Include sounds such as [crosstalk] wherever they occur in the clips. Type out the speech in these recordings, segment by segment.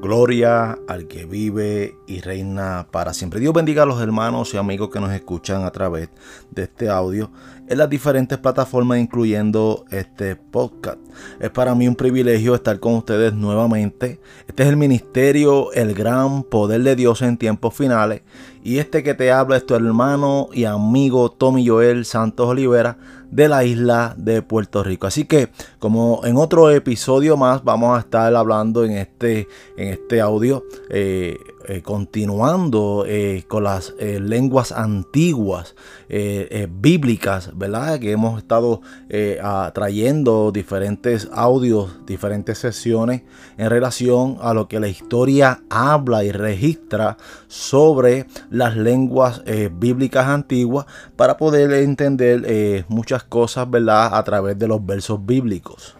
Gloria al que vive y reina para siempre. Dios bendiga a los hermanos y amigos que nos escuchan a través de este audio en las diferentes plataformas, incluyendo este podcast. Es para mí un privilegio estar con ustedes nuevamente. Este es el ministerio, el gran poder de Dios en tiempos finales. Y este que te habla es tu hermano y amigo Tommy Joel Santos Olivera de la isla de Puerto Rico. Así que, como en otro episodio más, vamos a estar hablando en este, en este audio. Eh, eh, continuando eh, con las eh, lenguas antiguas bíblicas, ¿verdad? Que hemos estado trayendo diferentes audios, diferentes sesiones en relación a lo que la historia habla y registra sobre las lenguas bíblicas antiguas para poder entender muchas cosas, ¿verdad? A través de los versos bíblicos.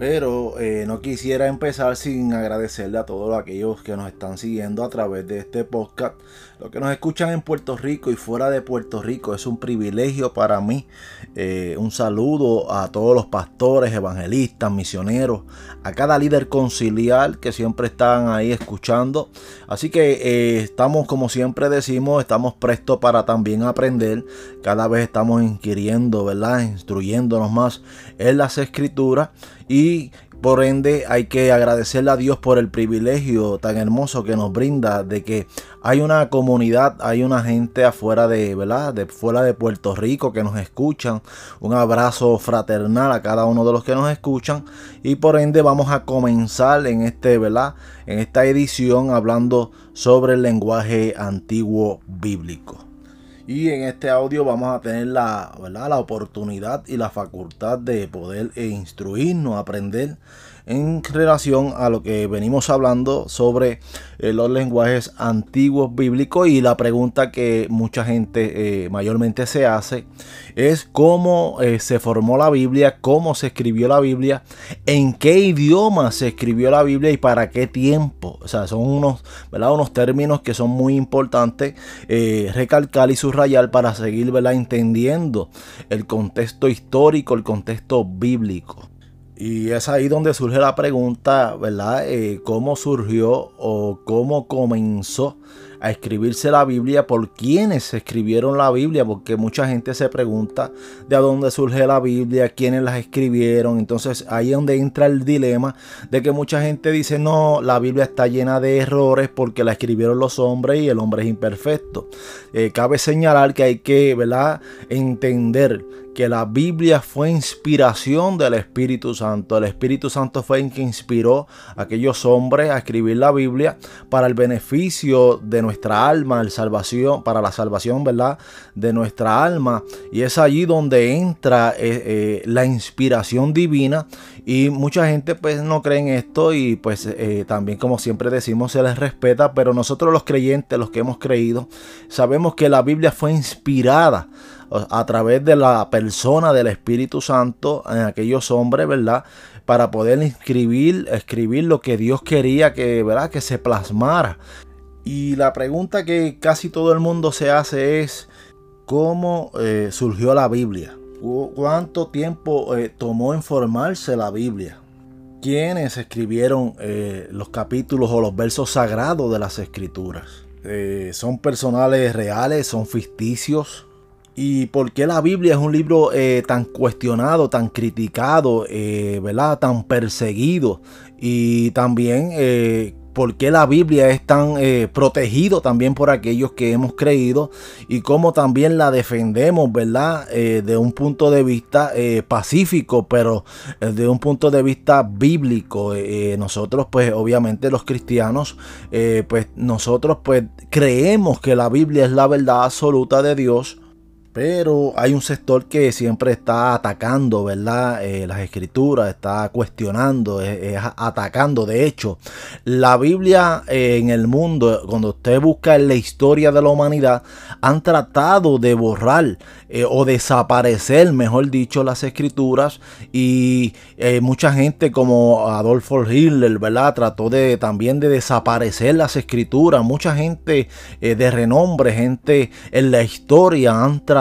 Pero eh, no quisiera empezar sin agradecerle a todos aquellos que nos están siguiendo a través de este podcast. Los que nos escuchan en Puerto Rico y fuera de Puerto Rico es un privilegio para mí. Eh, un saludo a todos los pastores, evangelistas, misioneros, a cada líder conciliar que siempre están ahí escuchando. Así que eh, estamos, como siempre decimos, estamos prestos para también aprender. Cada vez estamos inquiriendo, ¿verdad? Instruyéndonos más en las escrituras y por ende hay que agradecerle a Dios por el privilegio tan hermoso que nos brinda de que hay una comunidad, hay una gente afuera de, ¿verdad? De fuera de Puerto Rico que nos escuchan. Un abrazo fraternal a cada uno de los que nos escuchan y por ende vamos a comenzar en este, ¿verdad? En esta edición hablando sobre el lenguaje antiguo bíblico. Y en este audio vamos a tener la, la oportunidad y la facultad de poder instruirnos, aprender en relación a lo que venimos hablando sobre eh, los lenguajes antiguos bíblicos y la pregunta que mucha gente eh, mayormente se hace es cómo eh, se formó la Biblia, cómo se escribió la Biblia, en qué idioma se escribió la Biblia y para qué tiempo. O sea, son unos, ¿verdad? términos que son muy importantes recalcar y subrayar para seguir entendiendo el contexto histórico, el contexto bíblico. Y es ahí donde surge la pregunta, ¿verdad? Eh, ¿Cómo surgió o cómo comenzó a escribirse la Biblia? ¿Por quiénes escribieron la Biblia? Porque mucha gente se pregunta de dónde surge la Biblia, quiénes las escribieron. Entonces ahí es donde entra el dilema de que mucha gente dice, no, la Biblia está llena de errores porque la escribieron los hombres y el hombre es imperfecto. Eh, cabe señalar que hay que, ¿verdad? Entender que la Biblia fue inspiración del Espíritu Santo. El Espíritu Santo fue el que inspiró a aquellos hombres a escribir la Biblia para el beneficio de nuestra alma, el salvación, para la salvación, ¿verdad? De nuestra alma. Y es allí donde entra eh, eh, la inspiración divina. Y mucha gente pues no cree en esto y pues eh, también como siempre decimos se les respeta, pero nosotros los creyentes, los que hemos creído, sabemos que la Biblia fue inspirada a través de la persona del Espíritu Santo en aquellos hombres, ¿verdad? Para poder escribir, lo que Dios quería que, ¿verdad? Que se plasmara. Y la pregunta que casi todo el mundo se hace es, ¿cómo eh, surgió la Biblia? ¿Cuánto tiempo eh, tomó en formarse la Biblia? ¿Quiénes escribieron eh, los capítulos o los versos sagrados de las escrituras? ¿Son personales reales? ¿Son ficticios? Y por qué la Biblia es un libro eh, tan cuestionado, tan criticado, eh, ¿verdad? Tan perseguido. Y también eh, por qué la Biblia es tan protegido también por aquellos que hemos creído y cómo también la defendemos, ¿verdad? de un punto de vista pacífico, pero de un punto de vista bíblico. nosotros, pues obviamente los cristianos, pues nosotros pues creemos que la Biblia es la verdad absoluta de Dios pero hay un sector que siempre está atacando, ¿verdad? Eh, las escrituras, está cuestionando, es, atacando. De hecho, la Biblia eh, en el mundo, cuando usted busca en la historia de la humanidad, han tratado de borrar eh, o desaparecer, mejor dicho, las escrituras. Y mucha gente como Adolfo Hitler, ¿verdad? Trató de también de desaparecer las escrituras. Mucha gente de renombre, gente en la historia han tratado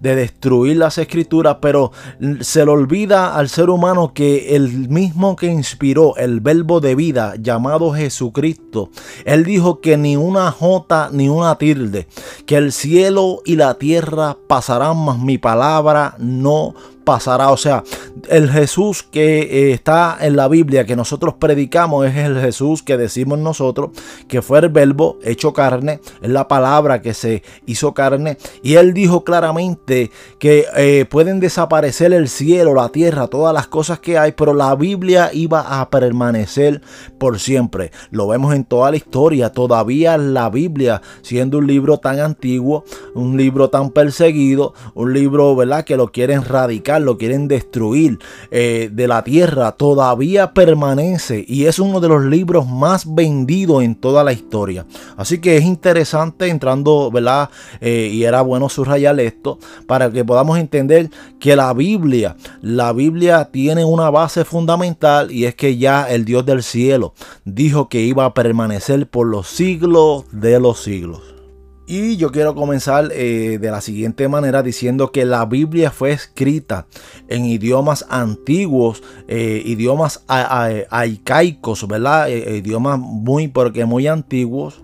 de destruir las escrituras, pero se le olvida al ser humano que el mismo que inspiró el verbo de vida llamado Jesucristo, él dijo que ni una jota ni una tilde, que el cielo y la tierra pasarán, mas mi palabra no pasará. O sea, el Jesús que eh, está en la Biblia, que nosotros predicamos, es el Jesús que decimos nosotros, que fue el verbo hecho carne, es la palabra que se hizo carne. Y él dijo claramente que eh, pueden desaparecer el cielo, la tierra, todas las cosas que hay, pero la Biblia iba a permanecer por siempre. Lo vemos en toda la historia. Todavía la Biblia, siendo un libro tan antiguo, un libro tan perseguido, un libro, ¿verdad?, que lo quieren radicar lo quieren destruir eh, de la tierra, todavía permanece y es uno de los libros más vendidos en toda la historia. Así que es interesante entrando, ¿verdad? Eh, y era bueno subrayar esto para que podamos entender que la Biblia, la Biblia tiene una base fundamental y es que ya el Dios del cielo dijo que iba a permanecer por los siglos de los siglos. Y yo quiero comenzar eh, de la siguiente manera diciendo que la Biblia fue escrita en idiomas antiguos, eh, idiomas arcaicos, ¿verdad? Eh, idiomas muy, porque muy antiguos,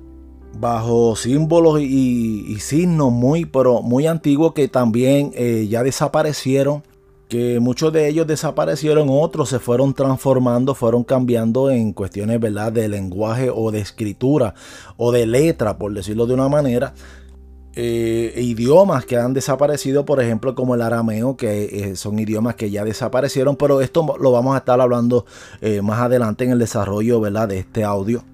bajo símbolos y, signos muy, pero muy antiguos que también ya desaparecieron que muchos de ellos desaparecieron, otros se fueron transformando, fueron cambiando en cuestiones ¿verdad? de lenguaje o de escritura o de letra, por decirlo de una manera. Eh, idiomas que han desaparecido, por ejemplo, como el arameo, que eh, son idiomas que ya desaparecieron, pero esto lo vamos a estar hablando eh, más adelante en el desarrollo ¿verdad? de este audio.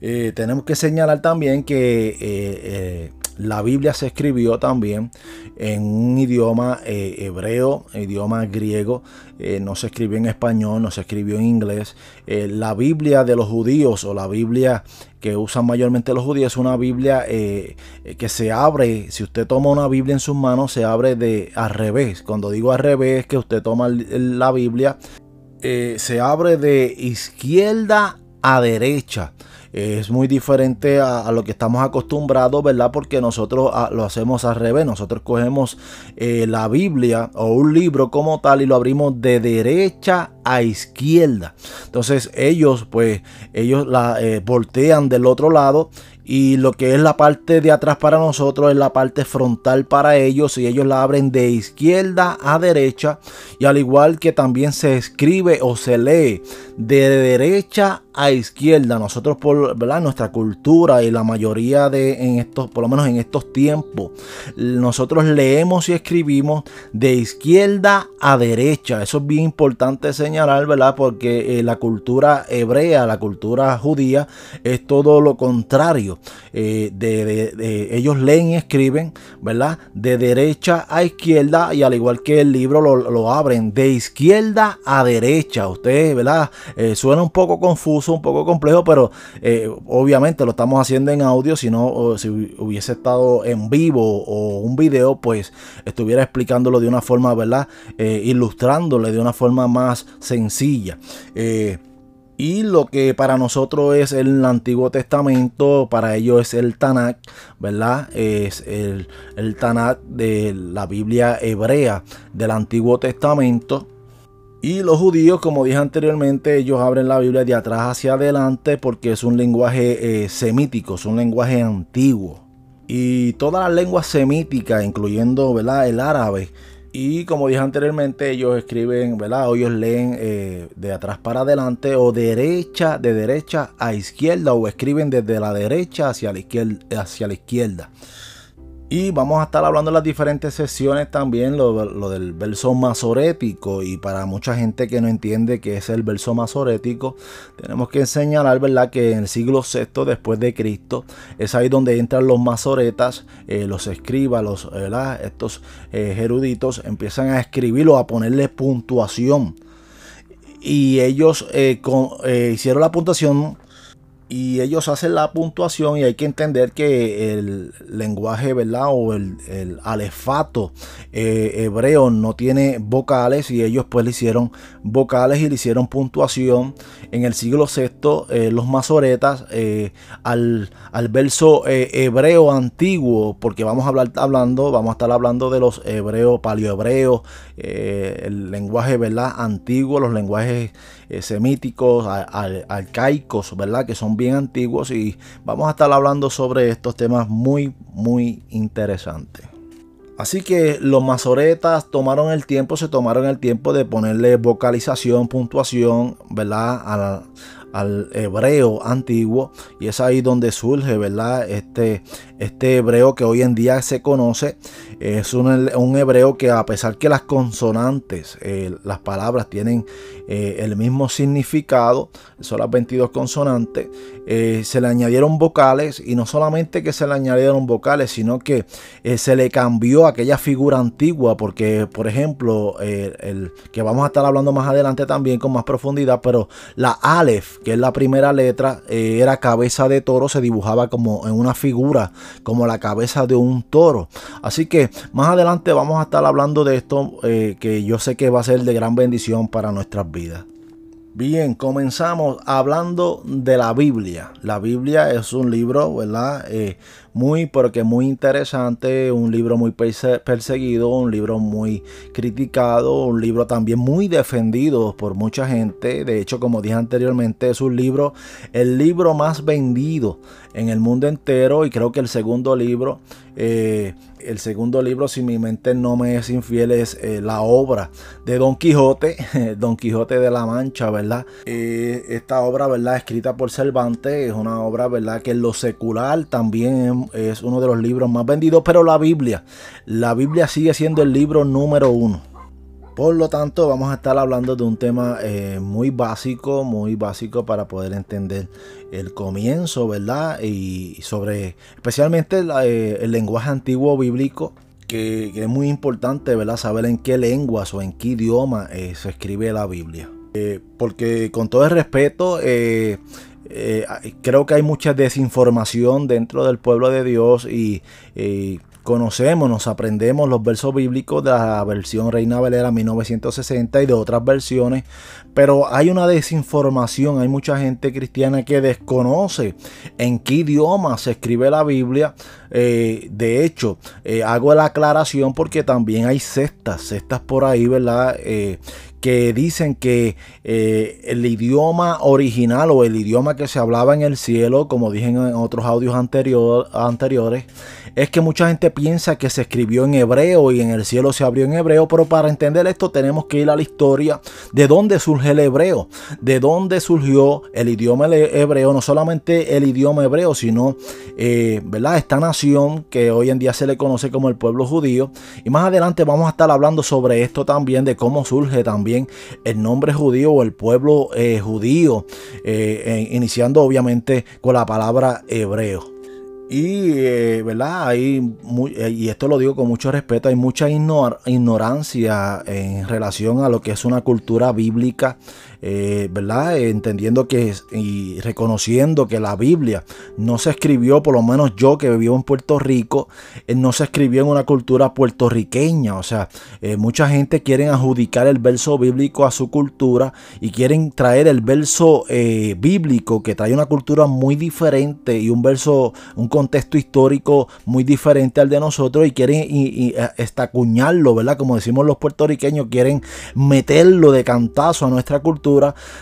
tenemos que señalar también que la Biblia se escribió también en un idioma eh, hebreo, idioma griego, eh, no se escribió en español, no se escribió en inglés. Eh, la Biblia de los judíos o la Biblia que usan mayormente los judíos es una Biblia que se abre, si usted toma una Biblia en sus manos, se abre de al revés. Cuando digo al revés, que usted toma la Biblia, se abre de izquierda a derecha es muy diferente a, lo que estamos acostumbrados, ¿verdad? Porque nosotros ah, lo hacemos al revés. Nosotros cogemos eh, la Biblia o un libro como tal y lo abrimos de derecha a izquierda. Entonces ellos, pues, ellos la eh, voltean del otro lado y lo que es la parte de atrás para nosotros es la parte frontal para ellos y ellos la abren de izquierda a derecha y al igual que también se escribe o se lee de derecha a izquierda. Nosotros por nuestra cultura y la mayoría de en estos por lo menos en estos tiempos nosotros leemos y escribimos de izquierda a derecha. Eso es bien importante señalar verdad porque eh, la cultura hebrea la cultura judía es todo lo contrario eh, de, ellos leen y escriben, ¿verdad? De derecha a izquierda y al igual que el libro lo, abren de izquierda a derecha. Ustedes, ¿verdad? Eh, suena un poco confuso, un poco complejo, pero eh, obviamente lo estamos haciendo en audio. Si no, si hubiese estado en vivo o un video, pues estuviera explicándolo de una forma, ¿verdad? ilustrándole de una forma más sencilla. Y lo que para nosotros es el Antiguo Testamento, para ellos es el Tanakh, ¿verdad? Es el, el Tanakh de la Biblia hebrea del Antiguo Testamento. Y los judíos, como dije anteriormente, ellos abren la Biblia de atrás hacia adelante porque es un lenguaje eh, semítico, es un lenguaje antiguo. Y todas las lenguas semíticas, incluyendo ¿verdad? el árabe, y como dije anteriormente, ellos escriben, ¿verdad? O ellos leen eh, de atrás para adelante o derecha, de derecha a izquierda o escriben desde la derecha hacia la izquierda. Hacia la izquierda. Y vamos a estar hablando de las diferentes sesiones también, lo, del verso masorético. Y para mucha gente que no entiende qué es el verso masorético, tenemos que señalar, ¿verdad?, que en el siglo VI después de Cristo es ahí donde entran los masoretas, eh, los escribas, los, estos eh, eruditos empiezan a escribirlo, a ponerle puntuación. Y ellos eh, hicieron la puntuación y ellos hacen la puntuación y hay que entender que el lenguaje, ¿verdad? O el, alefato eh, hebreo no tiene vocales y ellos pues le hicieron vocales y le hicieron puntuación. En el siglo VI eh, los masoretas eh, al, verso hebreo antiguo, porque vamos a hablar hablando, vamos a estar hablando de los hebreos, paleohebreos, el lenguaje, ¿verdad? Antiguo, los lenguajes semíticos, arcaicos, ¿verdad? Que son bien antiguos y vamos a estar hablando sobre estos temas muy, muy interesantes. Así que los masoretas tomaron el tiempo, se tomaron el tiempo de ponerle vocalización, puntuación, ¿verdad? Al hebreo antiguo y es ahí donde surge, ¿verdad? Este, este hebreo que hoy en día se conoce es un, hebreo que a pesar que las consonantes, eh, las palabras tienen eh, el mismo significado, son las 22 consonantes, eh, se le añadieron vocales y no solamente que se le añadieron vocales, sino que se le cambió aquella figura antigua, porque por ejemplo, el, que vamos a estar hablando más adelante también con más profundidad, pero la Aleph, que es la primera letra, era cabeza de toro, se dibujaba como en una figura, como la cabeza de un toro. Así que más adelante vamos a estar hablando de esto, eh, que yo sé que va a ser de gran bendición para nuestras vidas. Bien, comenzamos hablando de la Biblia. La Biblia es un libro, ¿verdad? Eh, muy, porque muy interesante, un libro muy perseguido, un libro muy criticado, un libro también muy defendido por mucha gente. De hecho, como dije anteriormente, es un libro, el libro más vendido en el mundo entero y creo que el segundo libro eh, el segundo libro, si mi mente no me es infiel, es eh, la obra de Don Quijote, [laughs] Don Quijote de la Mancha, ¿verdad? Eh, esta obra, ¿verdad? Escrita por Cervantes, es una obra, ¿verdad? Que en lo secular también es uno de los libros más vendidos, pero la Biblia, la Biblia sigue siendo el libro número uno. Por lo tanto, vamos a estar hablando de un tema eh, muy básico, muy básico para poder entender el comienzo, ¿verdad? Y sobre especialmente eh, el lenguaje antiguo bíblico, que, es muy importante, ¿verdad? Saber en qué lenguas o en qué idioma eh, se escribe la Biblia. porque con todo el respeto, creo que hay mucha desinformación dentro del pueblo de Dios y conocemos, nos aprendemos los versos bíblicos de la versión Reina Valera 1960 y de otras versiones, pero hay una desinformación, hay mucha gente cristiana que desconoce en qué idioma se escribe la Biblia. Eh, de hecho, eh, hago la aclaración porque también hay sectas, sectas por ahí, ¿verdad? Eh, que dicen que el idioma original o el idioma que se hablaba en el cielo, como dije en otros audios anteriores, es que mucha gente piensa que se escribió en hebreo y en el cielo se abrió en hebreo, pero para entender esto tenemos que ir a la historia de dónde surge el hebreo, de dónde surgió el idioma hebreo, no solamente el idioma hebreo, sino, ¿verdad? Esta que hoy en día se le conoce como el pueblo judío. Y más adelante vamos a estar hablando sobre esto también, de cómo surge también el nombre judío o el pueblo eh, judío, eh, iniciando obviamente con la palabra hebreo. Y, eh, ¿verdad? Y esto lo digo con mucho respeto, hay mucha ignorancia en relación a lo que es una cultura bíblica eh, ¿verdad? Entendiendo que y reconociendo que la Biblia no se escribió, por lo menos yo que vivo en Puerto Rico, eh, no se escribió en una cultura puertorriqueña. O sea, eh, mucha gente quiere adjudicar el verso bíblico a su cultura y quieren traer el verso bíblico que trae una cultura muy diferente y un verso, un contexto histórico muy diferente al de nosotros y quieren y, estacuñarlo, ¿verdad? Como decimos los puertorriqueños, quieren meterlo de cantazo a nuestra cultura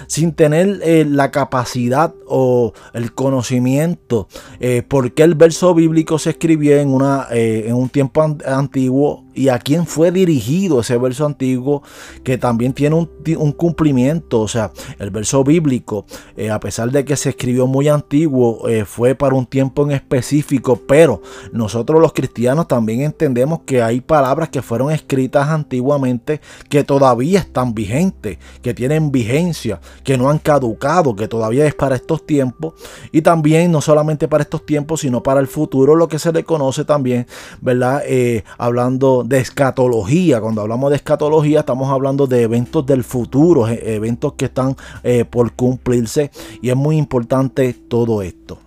sin tener eh, la capacidad o el conocimiento eh, por qué el verso bíblico se escribió en, una, eh, en un tiempo antiguo y a quién fue dirigido ese verso antiguo que también tiene un, cumplimiento. O sea, el verso bíblico, eh, a pesar de que se escribió muy antiguo, eh, fue para un tiempo en específico, pero nosotros los cristianos también entendemos que hay palabras que fueron escritas antiguamente que todavía están vigentes, que tienen vigencia, que no han caducado, que todavía es para estos tiempos y también no solamente para estos tiempos, sino para el futuro, lo que se le conoce también, ¿verdad? Eh, hablando de escatología. Cuando hablamos de escatología estamos hablando de eventos del futuro, e, eventos que están eh, por cumplirse y es muy importante todo esto.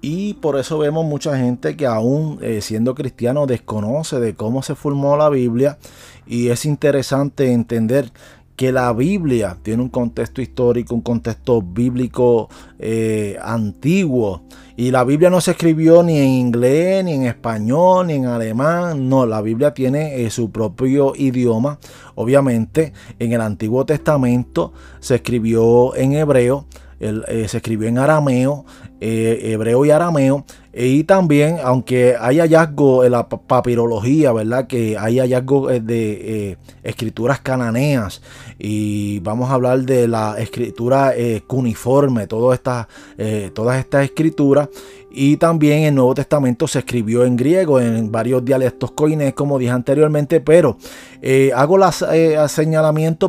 Y por eso vemos mucha gente que aún eh, siendo cristiano desconoce de cómo se formó la Biblia y es interesante entender que la Biblia tiene un contexto histórico, un contexto bíblico eh, antiguo. Y la Biblia no se escribió ni en inglés, ni en español, ni en alemán. No, la Biblia tiene eh, su propio idioma. Obviamente, en el Antiguo Testamento se escribió en hebreo. Eh, se escribió en arameo, hebreo y arameo, y también, aunque hay hallazgos en la papirología, ¿verdad? Que hay hallazgos eh, de eh, escrituras cananeas. Y vamos a hablar de la escritura eh, cuneiforme, todas estas, todas estas escrituras. Y también el Nuevo Testamento se escribió en griego, en varios dialectos coines, como dije anteriormente, pero eh, hago el eh,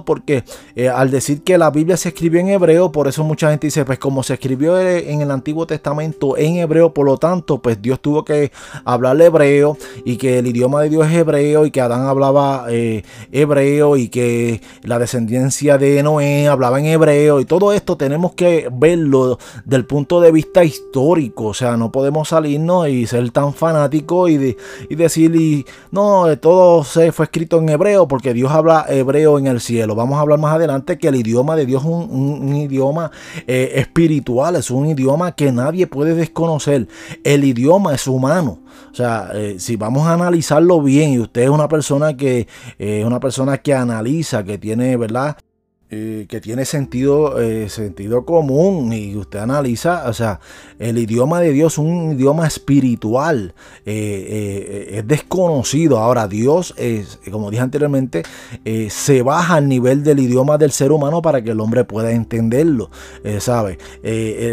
porque eh, al decir que la Biblia se escribió en hebreo, por eso mucha gente dice, pues como se escribió en el Antiguo Testamento en hebreo, por lo tanto, pues Dios tuvo que hablar hebreo y que el idioma de Dios es hebreo y que Adán hablaba hebreo y que la descendencia de Noé hablaba en hebreo y todo esto tenemos que verlo del punto de vista histórico, o sea, no podemos salirnos y ser tan fanáticos y, y decir, y, no, todo se fue escrito en hebreo porque Dios habla hebreo en el cielo. Vamos a hablar más adelante que el idioma de Dios es un, idioma eh, espiritual, es un idioma que nadie puede desconocer. El idioma es humano. O sea, eh, si vamos a analizarlo bien y usted es una persona que es una persona que analiza, que tiene, ¿verdad? Eh, que tiene sentido, eh, sentido común y usted analiza, o sea, el idioma de Dios un idioma espiritual, eh, es desconocido. Ahora, Dios, es, como dije anteriormente, se baja al nivel del idioma del ser humano para que el hombre pueda entenderlo, ¿sabe?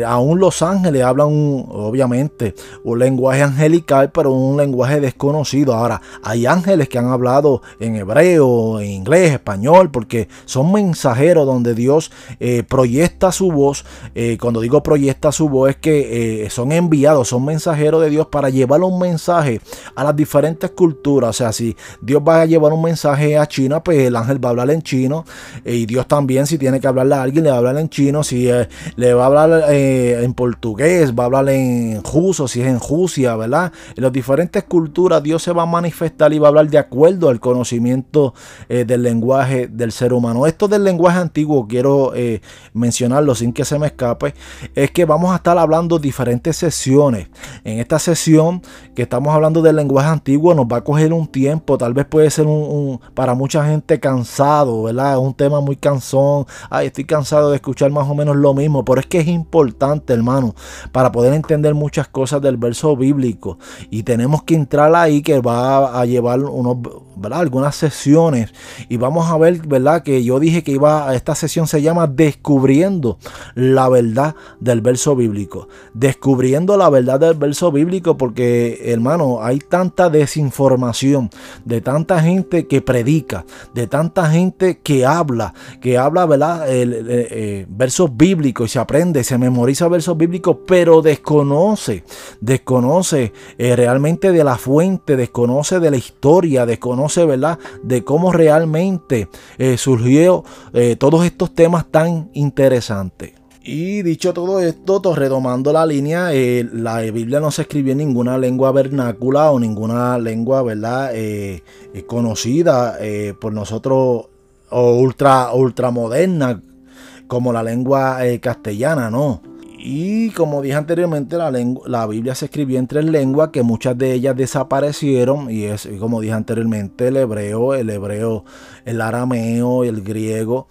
aún los ángeles hablan, obviamente, un lenguaje angelical, pero un lenguaje desconocido. Ahora, hay ángeles que han hablado en hebreo, en inglés, español, porque son mensajeros donde Dios eh, proyecta su voz. Eh, cuando digo proyecta su voz es que eh, son enviados, son mensajeros de Dios para llevar un mensaje a las diferentes culturas. O sea, si Dios va a llevar un mensaje a China, pues el ángel va a hablar en chino. y Dios también, si tiene que hablarle a alguien, le va a hablar en chino. Si le va a hablar en portugués, va a hablar en juso, si es en Jusia, ¿verdad? En las diferentes culturas Dios se va a manifestar y va a hablar de acuerdo al conocimiento del lenguaje del ser humano. Esto del lenguaje antiguo, quiero eh, mencionarlo sin que se me escape, es que vamos a estar hablando diferentes sesiones. En esta sesión que estamos hablando del lenguaje antiguo nos va a coger un tiempo, tal vez puede ser un, para mucha gente cansado, ¿verdad? Un tema muy cansón. Ay, estoy cansado de escuchar más o menos lo mismo, pero es que es importante, hermano, para poder entender muchas cosas del verso bíblico. Y tenemos que entrar ahí que va a llevar unos, ¿verdad? algunas sesiones y vamos a ver, ¿verdad? Que yo dije que iba esta sesión se llama Descubriendo la verdad del verso bíblico. Descubriendo la verdad del verso bíblico porque, hermano, hay tanta desinformación de tanta gente que predica, de tanta gente que habla, que habla, ¿verdad? El, eh, versos bíblicos y se aprende, se memoriza versos bíblicos, pero desconoce, desconoce eh, realmente de la fuente, desconoce de la historia, desconoce, ¿verdad? De cómo realmente eh, surgió todos estos temas tan interesantes. Y dicho todo esto, retomando la línea, eh, la Biblia no se escribió en ninguna lengua vernácula o ninguna lengua, ¿verdad? Eh, eh, conocida por nosotros o ultra, ultra moderna como la lengua castellana, ¿no? Y como dije anteriormente, la, la, Biblia se escribió en tres lenguas que muchas de ellas desaparecieron. Y es, como dije anteriormente, el hebreo, el hebreo, el arameo, el griego.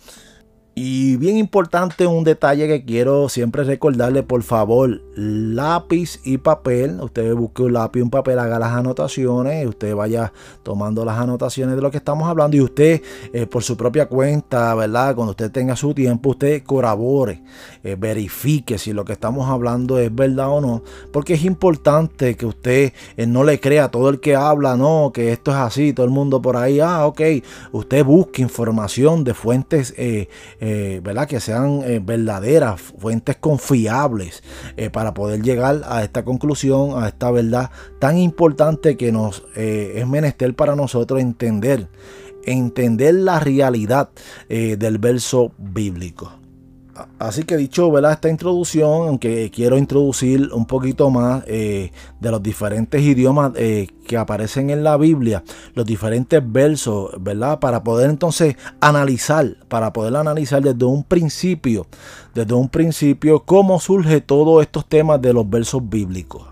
Y bien importante un detalle que quiero siempre recordarle, por favor, lápiz y papel. Usted busque un lápiz y un papel, haga las anotaciones, usted vaya tomando las anotaciones de lo que estamos hablando y usted eh, por su propia cuenta, ¿verdad? Cuando usted tenga su tiempo, usted corrobore, eh, verifique si lo que estamos hablando es verdad o no, porque es importante que usted eh, no le crea a todo el que habla, no, que esto es así, todo el mundo por ahí, ah, ok, usted busque información de fuentes ¿verdad? Que sean verdaderas, fuentes confiables para poder llegar a esta conclusión, a esta verdad tan importante que nos es menester para nosotros entender entender la realidad del verso bíblico. Así que dicho ¿verdad? esta introducción, aunque quiero introducir un poquito más eh, de los diferentes idiomas eh, que aparecen en la Biblia, los diferentes versos, ¿verdad? Para poder entonces analizar, para poder analizar desde un principio, desde un principio, cómo surge todos estos temas de los versos bíblicos.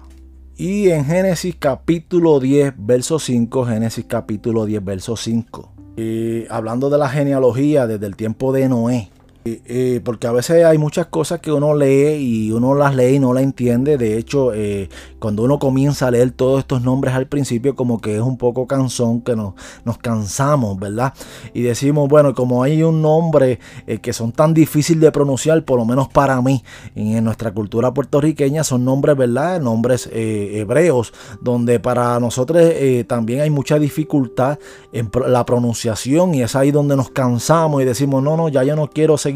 Y en Génesis capítulo 10, verso 5, Génesis capítulo 10, verso 5. Eh, hablando de la genealogía desde el tiempo de Noé, eh, porque a veces hay muchas cosas que uno lee y uno las lee y no la entiende. De hecho, eh, cuando uno comienza a leer todos estos nombres al principio, como que es un poco cansón, que nos, nos cansamos, ¿verdad? Y decimos, bueno, como hay un nombre eh, que son tan difíciles de pronunciar, por lo menos para mí, en nuestra cultura puertorriqueña, son nombres, ¿verdad? Nombres hebreos, donde para nosotros también hay mucha dificultad en la pronunciación y es ahí donde nos cansamos y decimos, no, no, ya yo no quiero seguir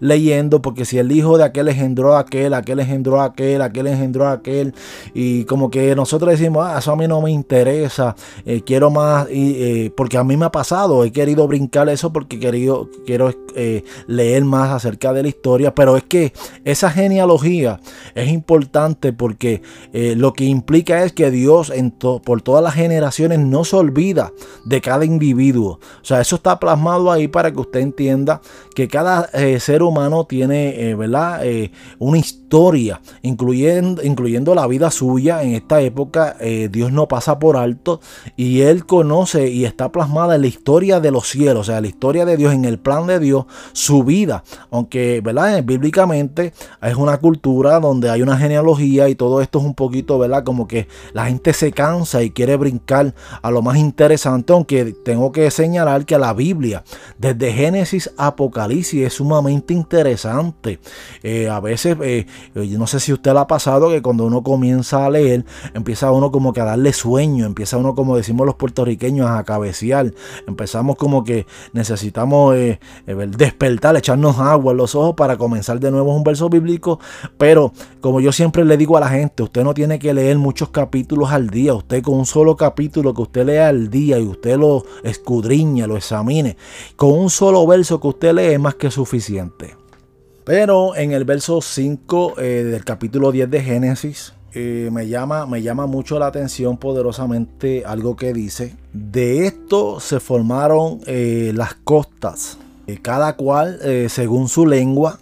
leyendo, porque si el hijo de aquel engendró a aquel, aquel engendró a aquel, aquel engendró a aquel, y como que nosotros decimos, ah, eso a mí no me interesa, eh, quiero más, y, eh, porque a mí me ha pasado, he querido brincar eso porque querido, quiero eh, leer más acerca de la historia, pero es que esa genealogía es importante porque lo que implica es que Dios en por todas las generaciones no se olvida de cada individuo. O sea, eso está plasmado ahí para que usted entienda que cada eh, ser humano tiene, eh, ¿verdad? Eh, una historia, incluyendo, incluyendo la vida suya. En esta época Dios no pasa por alto y Él conoce y está plasmada en la historia de los cielos, o sea, la historia de Dios, en el plan de Dios, su vida. Aunque, ¿verdad? Bíblicamente es una cultura donde hay una genealogía y todo esto es un poquito, ¿verdad? Como que la gente se cansa y quiere brincar a lo más interesante, aunque tengo que señalar que la Biblia, desde Génesis a Apocalipsis, es sumamente interesante. Eh, a veces, eh, yo no sé si usted le ha pasado que cuando uno comienza a leer, empieza uno como que a darle sueño, empieza uno como decimos los puertorriqueños a cabecear, empezamos como que necesitamos eh, despertar, echarnos agua en los ojos para comenzar de nuevo un verso bíblico, pero como yo siempre le digo a la gente, usted no tiene que leer muchos capítulos al día, usted con un solo capítulo que usted lea al día y usted lo escudriña, lo examine, con un solo verso que usted lee es más que suficiente pero en el verso 5 eh, del capítulo 10 de Génesis, eh, me, llama, me llama mucho la atención poderosamente algo que dice. De esto se formaron eh, las costas, cada cual según su lengua,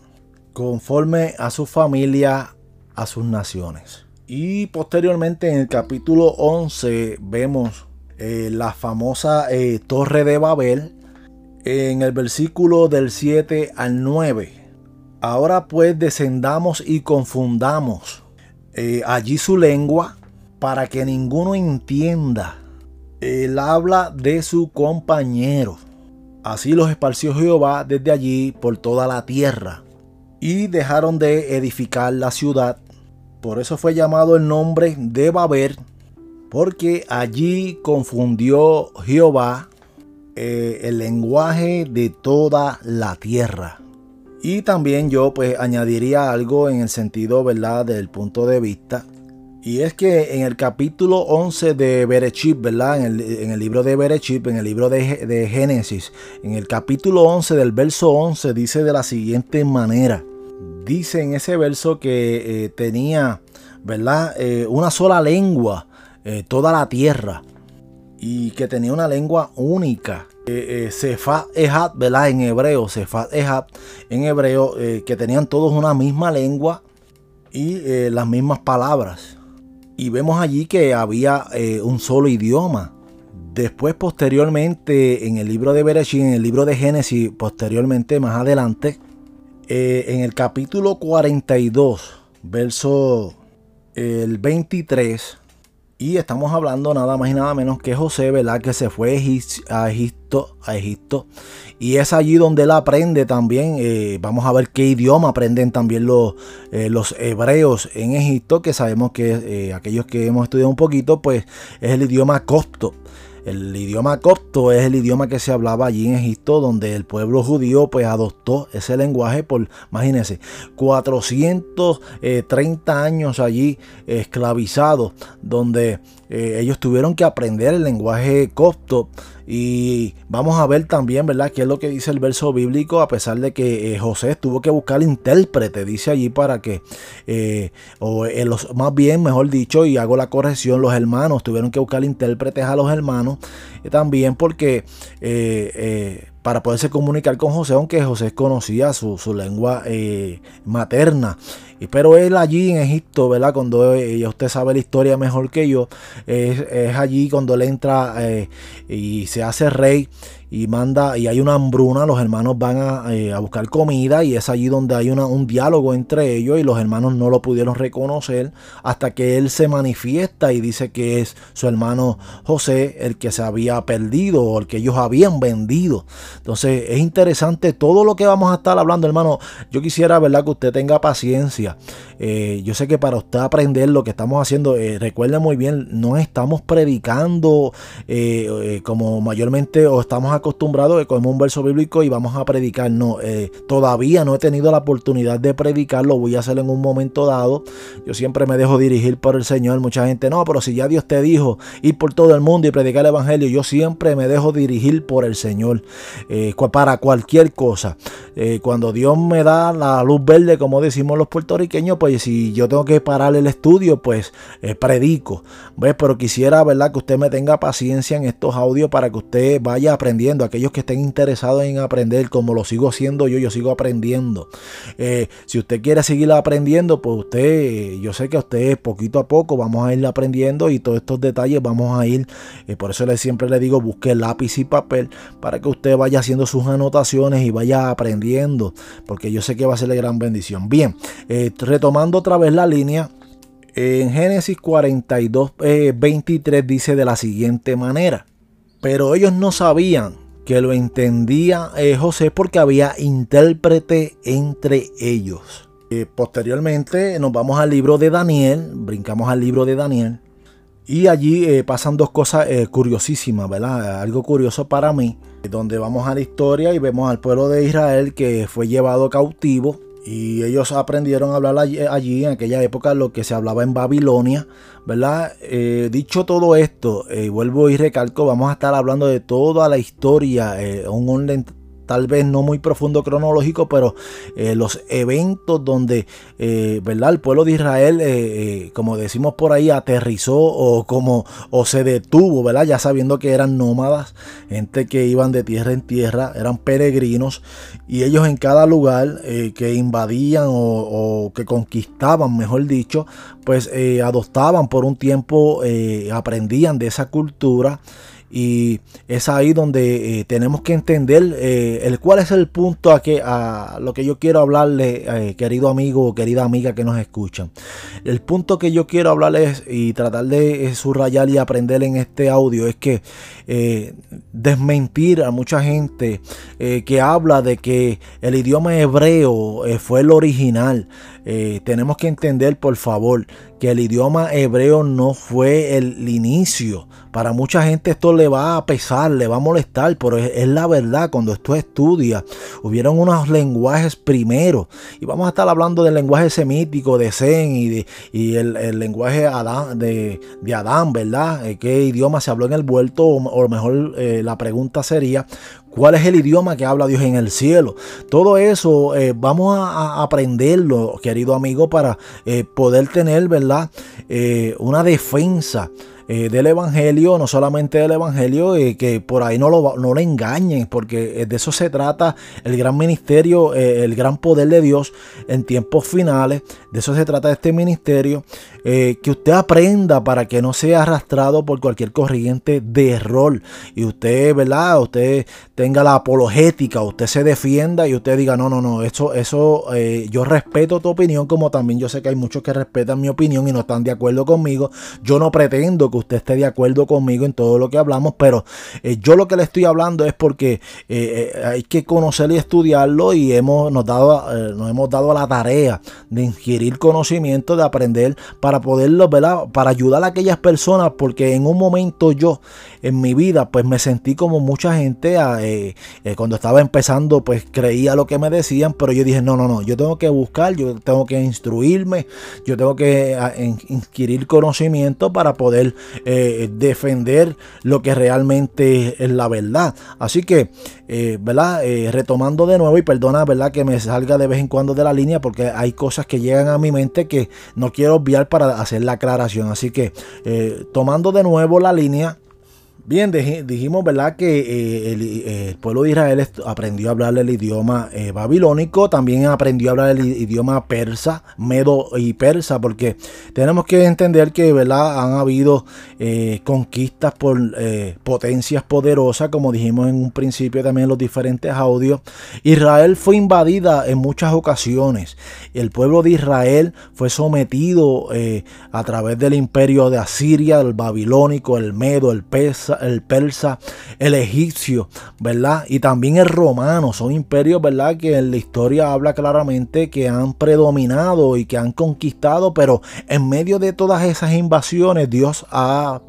conforme a su familia, a sus naciones. Y posteriormente en el capítulo 11 vemos la famosa torre de Babel, en el versículo del 7 al 9. Ahora pues descendamos y confundamos eh, allí su lengua para que ninguno entienda el habla de su compañero. Así los esparció Jehová desde allí por toda la tierra y dejaron de edificar la ciudad. Por eso fue llamado el nombre de Babel, porque allí confundió Jehová eh, el lenguaje de toda la tierra. Y también yo pues añadiría algo en el sentido, ¿verdad? Del punto de vista. Y es que en el capítulo 11 de Berechit, ¿verdad? En el, libro de Berechit, en el libro de, Génesis, en el capítulo 11 del verso 11 dice de la siguiente manera. Dice en ese verso que eh, tenía, ¿verdad? Eh, una sola lengua, toda la tierra y que tenía una lengua única. Eh, eh ¿verdad? En hebreo, Sefat Ejat, en hebreo, eh, que tenían todos una misma lengua y eh, las mismas palabras. Y vemos allí que había un solo idioma. Después, posteriormente, en el libro de Bereshit, en el libro de Génesis, posteriormente, más adelante, en el capítulo 42, verso el 23, y estamos hablando nada más y nada menos que José, ¿verdad? Que se fue a Egipto, a Egipto. Y es allí donde él aprende también. Eh, vamos a ver qué idioma aprenden también los, eh, los hebreos en Egipto, que sabemos que eh, aquellos que hemos estudiado un poquito, pues es el idioma copto. El idioma copto es el idioma que se hablaba allí en Egipto, donde el pueblo judío pues adoptó ese lenguaje por, imagínense, 430 años allí esclavizados, donde eh, ellos tuvieron que aprender el lenguaje copto y vamos a ver también, ¿verdad?, qué es lo que dice el verso bíblico, a pesar de que eh, José tuvo que buscar intérprete, dice allí para que, eh, o los, más bien, mejor dicho, y hago la corrección, los hermanos tuvieron que buscar intérpretes a los hermanos, también porque para poderse comunicar con José, aunque José conocía su, lengua materna. Pero él allí en Egipto, ¿verdad? Cuando ya usted sabe la historia mejor que yo, es, allí cuando él entra eh, y se hace rey y manda y hay una hambruna, los hermanos van eh, a, buscar comida y es allí donde hay un diálogo entre ellos y los hermanos no lo pudieron reconocer hasta que él se manifiesta y dice que es su hermano José el que se había perdido o el que ellos habían vendido. Entonces es interesante todo lo que vamos a estar hablando, hermano. Yo quisiera, ¿verdad? Que usted tenga paciencia. Rússia. Eh, yo sé que para usted aprender lo que estamos haciendo, eh, muy bien, no estamos predicando como mayormente o estamos acostumbrado que cogemos un verso bíblico y vamos a predicar. No, eh, todavía no he tenido la oportunidad de predicar, lo voy a hacer en un momento dado. Yo siempre me dejo dirigir por el Señor. Mucha gente, no, pero si ya Dios te dijo ir por todo el mundo y predicar el Evangelio, yo siempre me dejo dirigir por el Señor eh, para cualquier cosa. Eh, cuando Dios me da la luz verde, como decimos los puertorriqueños, pues si yo tengo que parar el estudio, pues predico. ¿Ves? Pero quisiera, ¿verdad? Que usted me tenga paciencia en estos audios para que usted vaya aprendiendo aquellos que estén interesados en aprender, como lo sigo haciendo yo, yo sigo aprendiendo. Eh, si usted quiere seguir aprendiendo, pues usted, yo sé que usted poquito a poco vamos a ir aprendiendo y todos estos detalles vamos a ir, eh, por eso le, siempre le digo, busque lápiz y papel para que usted vaya haciendo sus anotaciones y vaya aprendiendo, porque yo sé que va a ser de gran bendición. Bien, eh, retomando otra vez la línea. En Génesis 42, 23 dice de la siguiente manera. Pero ellos no sabían que lo entendía eh, José porque había intérprete entre ellos. Eh, posteriormente nos vamos al libro de Daniel, brincamos al libro de Daniel. Y allí eh, pasan dos cosas curiosísimas, ¿verdad? Algo curioso para mí, donde vamos a la historia y vemos al pueblo de Israel que fue llevado cautivo y ellos aprendieron a hablar allí, en aquella época lo que se hablaba en Babilonia, ¿verdad? Eh, dicho todo esto, eh, vuelvo y recalco, vamos a estar hablando de toda la historia, eh, un orden tal vez no muy profundo cronológico, pero eh, los eventos donde, eh, ¿verdad? El pueblo de Israel, eh, como decimos por ahí, aterrizó o como o se detuvo, ¿verdad? Ya sabiendo que eran nómadas, gente que iban de tierra en tierra, eran peregrinos y ellos en cada lugar que invadían o, que conquistaban, mejor dicho, pues adoptaban por un tiempo, aprendían de esa cultura y es ahí donde eh, tenemos que entender eh, el cuál es el punto a, que, a lo que yo quiero hablarle, eh, querido amigo o querida amiga que nos escuchan. El punto que yo quiero hablarles y tratar de subrayar y aprender en este audio es que desmentir a mucha gente que habla de que el idioma hebreo fue el original. Tenemos que entender, por favor, que el idioma hebreo no fue el inicio. Para mucha gente esto le va a pesar, le va a molestar, pero es, la verdad. Cuando esto estudia, hubieron unos lenguajes primero. Y vamos a estar hablando del lenguaje semítico de Zen y, el, lenguaje de, Adán, ¿verdad? Eh, ¿Qué idioma se habló en el vuelto? O, mejor eh, la pregunta sería, ¿Cuál es el idioma que habla Dios en el cielo? Todo eso eh, vamos a, aprenderlo, querido amigo, para poder tener, ¿verdad? una defensa eh, del Evangelio, no solamente del Evangelio, eh, que por ahí no lo, no engañen, porque eh, de eso se trata el gran ministerio, el gran poder de Dios en tiempos finales, de eso se trata este ministerio, que usted aprenda para que no sea arrastrado por cualquier corriente de error. Y usted, ¿verdad? Usted tenga la apologética, usted se defienda y usted diga, no, no, no, eso, eso, yo respeto tu opinión, como también yo sé que hay muchos que respetan mi opinión y no están de acuerdo conmigo, yo no pretendo que usted esté de acuerdo conmigo en todo lo que hablamos, pero eh, yo lo que le estoy hablando es porque eh, eh, hay que conocer y estudiarlo y hemos, nos, dado, nos hemos dado la tarea de inquirir conocimiento, de aprender para poderlo, ¿verdad? Para ayudar a aquellas personas, porque en un momento yo en mi vida pues me sentí como mucha gente cuando estaba empezando pues creía lo que me decían, pero yo dije, no, no, no, yo tengo que buscar, yo tengo que instruirme, yo tengo que inquirir conocimiento para poder eh, defender lo que realmente es la verdad. Así que, eh, ¿verdad? Eh, retomando de nuevo y perdona, ¿verdad? Que me salga de vez en cuando de la línea porque hay cosas que llegan a mi mente que no quiero obviar para hacer la aclaración. Así que, tomando de nuevo la línea, Bien, dijimos, ¿verdad?, que eh, eh, el, pueblo de Israel aprendió a hablar el idioma eh, babilónico, también aprendió a hablar el idioma persa, medo y persa, porque tenemos que entender que, ¿verdad?, han habido conquistas por potencias poderosas, como dijimos en un principio también en los diferentes audios. Israel fue invadida en muchas ocasiones. El pueblo de Israel fue sometido a través del imperio de Asiria, el babilónico, el medo, el persa, el persa, el egipcio, ¿verdad? Y también el romano. Son imperios, ¿verdad? Que en la historia habla claramente que han predominado y que han conquistado, pero en medio de todas esas invasiones Dios ha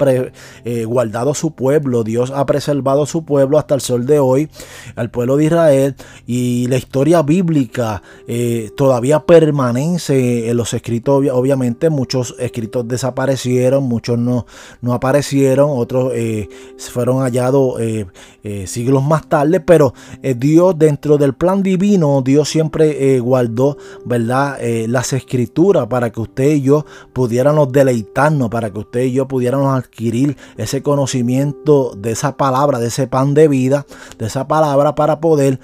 eh, guardado su pueblo, Dios ha preservado su pueblo hasta el sol de hoy, al pueblo de Israel. Y la historia bíblica eh, todavía permanece en los escritos, obviamente muchos escritos desaparecieron, muchos no, no aparecieron, otros eh, fueron hallados eh, eh, siglos más tarde, pero eh, Dios dentro del plan divino, Dios siempre guardó, ¿verdad? las escrituras para que usted y yo pudiéramos deleitarnos, para que usted y yo pudiéramos adquirir ese conocimiento de esa palabra, de ese pan de vida, de esa palabra para poder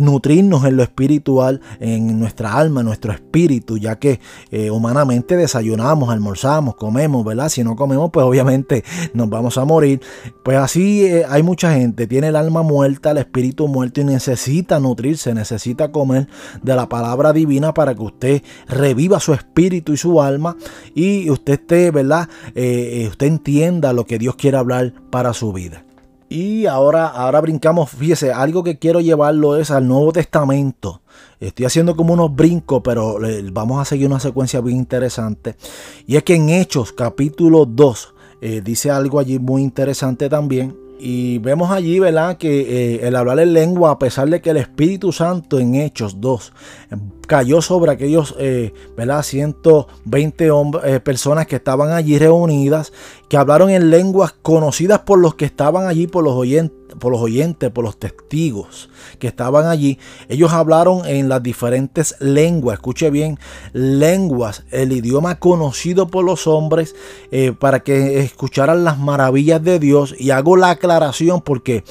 nutrirnos en lo espiritual, en nuestra alma, en nuestro espíritu, ya que humanamente desayunamos, almorzamos, comemos, ¿verdad? Si no comemos, pues obviamente nos vamos a morir. Pues así eh, hay mucha gente, tiene el alma muerta, el espíritu muerto y necesita nutrirse, necesita comer de la palabra divina para que usted reviva su espíritu y su alma y usted esté, ¿verdad? Eh, eh, usted entienda lo que Dios quiere hablar para su vida. Y ahora, ahora brincamos, fíjese, algo que quiero llevarlo es al Nuevo Testamento. Estoy haciendo como unos brincos, pero vamos a seguir una secuencia bien interesante. Y es que en Hechos capítulo 2, eh, dice algo allí muy interesante también. Y vemos allí, ¿verdad? Que eh, el hablar en lengua, a pesar de que el Espíritu Santo en Hechos 2 cayó sobre aquellos, eh, ¿verdad? 120 eh, personas que estaban allí reunidas, que hablaron en lenguas conocidas por los que estaban allí, por los oyentes por los oyentes, por los testigos que estaban allí. Ellos hablaron en las diferentes lenguas, escuche bien, lenguas, el idioma conocido por los hombres, eh, para que escucharan las maravillas de Dios. Y hago la aclaración porque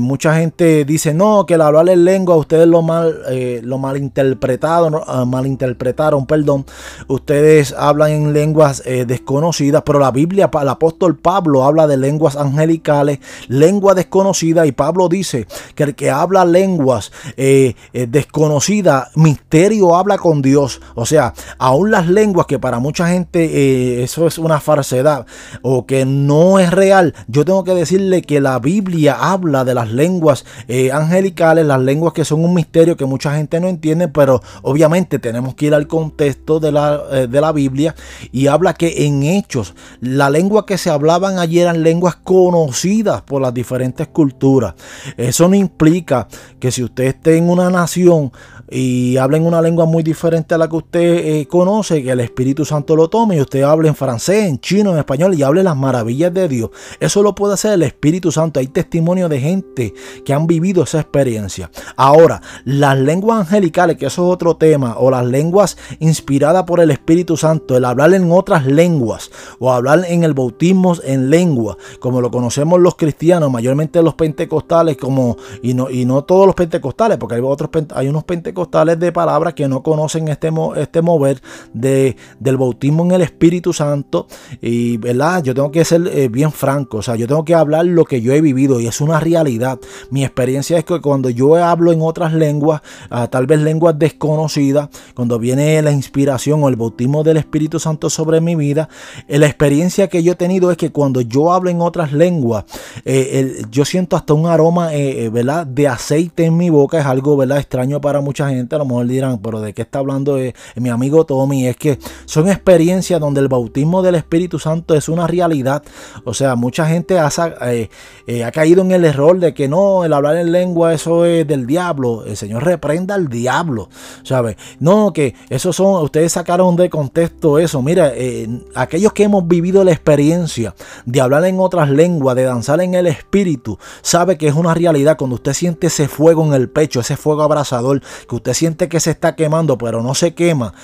mucha gente dice, no, que el hablar en lengua ustedes lo mal, lo malinterpretaron Ah, malinterpretaron, perdón. Ustedes hablan en lenguas eh, desconocidas, pero la Biblia, el apóstol Pablo habla de lenguas angelicales, lengua desconocida, y Pablo dice que el que habla lenguas eh, eh, desconocidas, misterio habla con Dios. O sea, aún las lenguas que para mucha gente eso es una falsedad o que no es real, yo tengo que decirle que la Biblia habla de las lenguas angelicales, las lenguas que son un misterio que mucha gente no entiende, pero Obviamente tenemos que ir al contexto de la, eh, de la Biblia y habla que en hechos la lengua que se hablaban allí eran lenguas conocidas por las diferentes culturas. Eso no implica que si usted esté en una nación y habla en una lengua muy diferente a la que usted eh, conoce, que el Espíritu Santo lo tome y usted hable en francés, en chino, en español y hable las maravillas de Dios. Eso lo puede hacer el Espíritu Santo. Hay testimonio de gente que han vivido esa experiencia. Ahora, las lenguas angelicales, que eso es otro tema, o las lenguas inspiradas por el Espíritu Santo, el hablar en otras lenguas o hablar en el bautismo en lengua, como lo conocemos los cristianos, mayormente los pentecostales, como y no, y no todos los pentecostales, porque hay otros hay unos pentecostales pentecostales de palabras que no conocen este, este mover de, del bautismo en el Espíritu Santo. Y, ¿verdad? Yo tengo que ser eh, bien franco, o sea, yo tengo que hablar lo que yo he vivido y es una realidad. Mi experiencia es que cuando yo hablo en otras lenguas, ah, tal vez lenguas desconocidas, cuando viene la inspiración o el bautismo del Espíritu Santo sobre mi vida, eh, la experiencia que yo he tenido es que cuando yo hablo en otras lenguas, eh, yo siento hasta un aroma, ¿verdad? De aceite en mi boca, es algo, ¿verdad? Extraño para mucha gente, a lo mejor dirán, pero ¿de qué está hablando mi amigo Tommy? Es que son experiencias donde el bautismo del Espíritu Santo es una realidad. O sea, mucha gente ha, eh, eh, caído en el error de que no, el hablar en lengua, eso es del diablo. El Señor reprenda al diablo, ¿sabe? No, que eso son, ustedes sacaron de contexto eso. Mira, eh, aquellos que hemos vivido la experiencia de hablar en otras lenguas, de danzar en el Espíritu, sabe que es una realidad cuando usted siente ese fuego en el pecho, ese fuego abrasador, que usted siente que se está quemando, pero no se quema.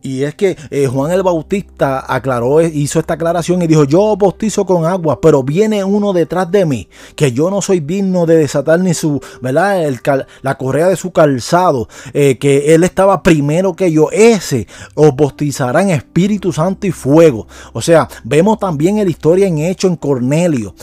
Y es que eh, Juan el Bautista aclaró, hizo esta aclaración y dijo, yo bautizo con agua, pero viene uno detrás de mí, que yo no soy digno de desatar ni su, ¿verdad? El, la correa de su calzado, eh, que él estaba primero que yo, ese os bautizará en Espíritu Santo y fuego. O sea, vemos también la historia en hecho en Cornelio.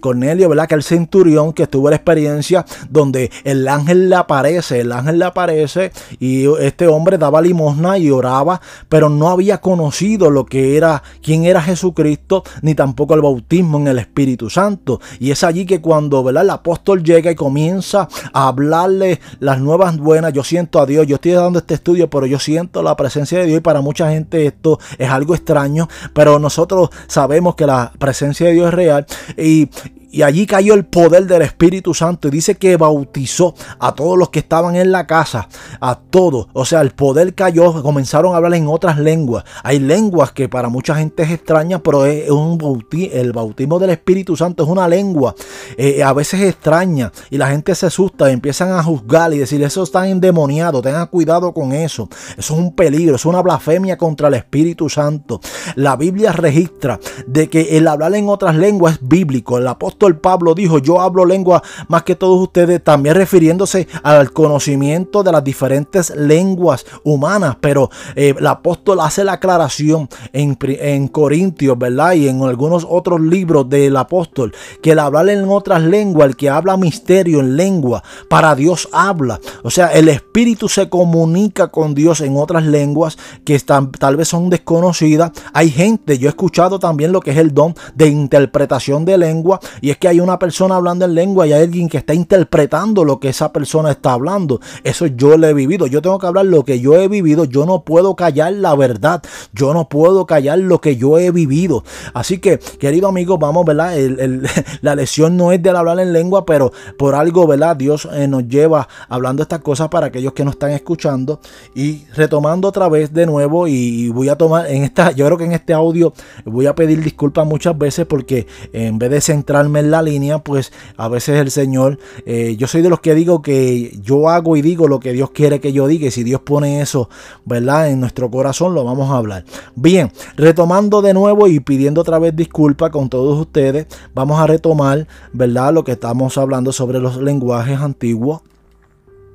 Cornelio, ¿verdad? Que el centurión que tuvo la experiencia donde el ángel le aparece, el ángel le aparece y este hombre daba limosna y oraba pero no había conocido lo que era, quién era Jesucristo, ni tampoco el bautismo en el Espíritu Santo. Y es allí que cuando el apóstol llega y comienza a hablarle las nuevas buenas, yo siento a Dios, yo estoy dando este estudio, pero yo siento la presencia de Dios y para mucha gente esto es algo extraño, pero nosotros sabemos que la presencia de Dios es real y, y allí cayó el poder del Espíritu Santo. Y dice que bautizó a todos los que estaban en la casa. A todos. O sea, el poder cayó. Comenzaron a hablar en otras lenguas. Hay lenguas que para mucha gente es extraña. Pero es un bautismo, el bautismo del Espíritu Santo es una lengua. Eh, a veces extraña. Y la gente se asusta. Y empiezan a juzgar y decir, eso está endemoniado. Tengan cuidado con eso. Eso es un peligro. Es una blasfemia contra el Espíritu Santo. La Biblia registra de que el hablar en otras lenguas es bíblico. El apóstol el Pablo dijo, yo hablo lengua más que todos ustedes, también refiriéndose al conocimiento de las diferentes lenguas humanas, pero eh, el apóstol hace la aclaración en, en Corintios, ¿verdad? Y en algunos otros libros del apóstol, que el hablar en otras lenguas, el que habla misterio en lengua, para Dios habla. O sea, el Espíritu se comunica con Dios en otras lenguas que están, tal vez son desconocidas. Hay gente, yo he escuchado también lo que es el don de interpretación de lengua es que hay una persona hablando en lengua y hay alguien que está interpretando lo que esa persona está hablando. Eso yo lo he vivido. Yo tengo que hablar lo que yo he vivido. Yo no puedo callar la verdad. Yo no puedo callar lo que yo he vivido. Así que, querido amigo, vamos, ¿verdad? [laughs] la lección no es de hablar en lengua, pero por algo, ¿verdad? Dios eh, nos lleva hablando estas cosas para aquellos que no están escuchando. Y retomando otra vez de nuevo, y voy a tomar en esta, yo creo que en este audio voy a pedir disculpas muchas veces porque en vez de centrarme en la línea, pues a veces el Señor, eh, yo soy de los que digo que yo hago y digo lo que Dios quiere que yo diga y si Dios pone eso, ¿verdad? En nuestro corazón lo vamos a hablar. Bien, retomando de nuevo y pidiendo otra vez disculpas con todos ustedes, vamos a retomar, ¿verdad? Lo que estamos hablando sobre los lenguajes antiguos.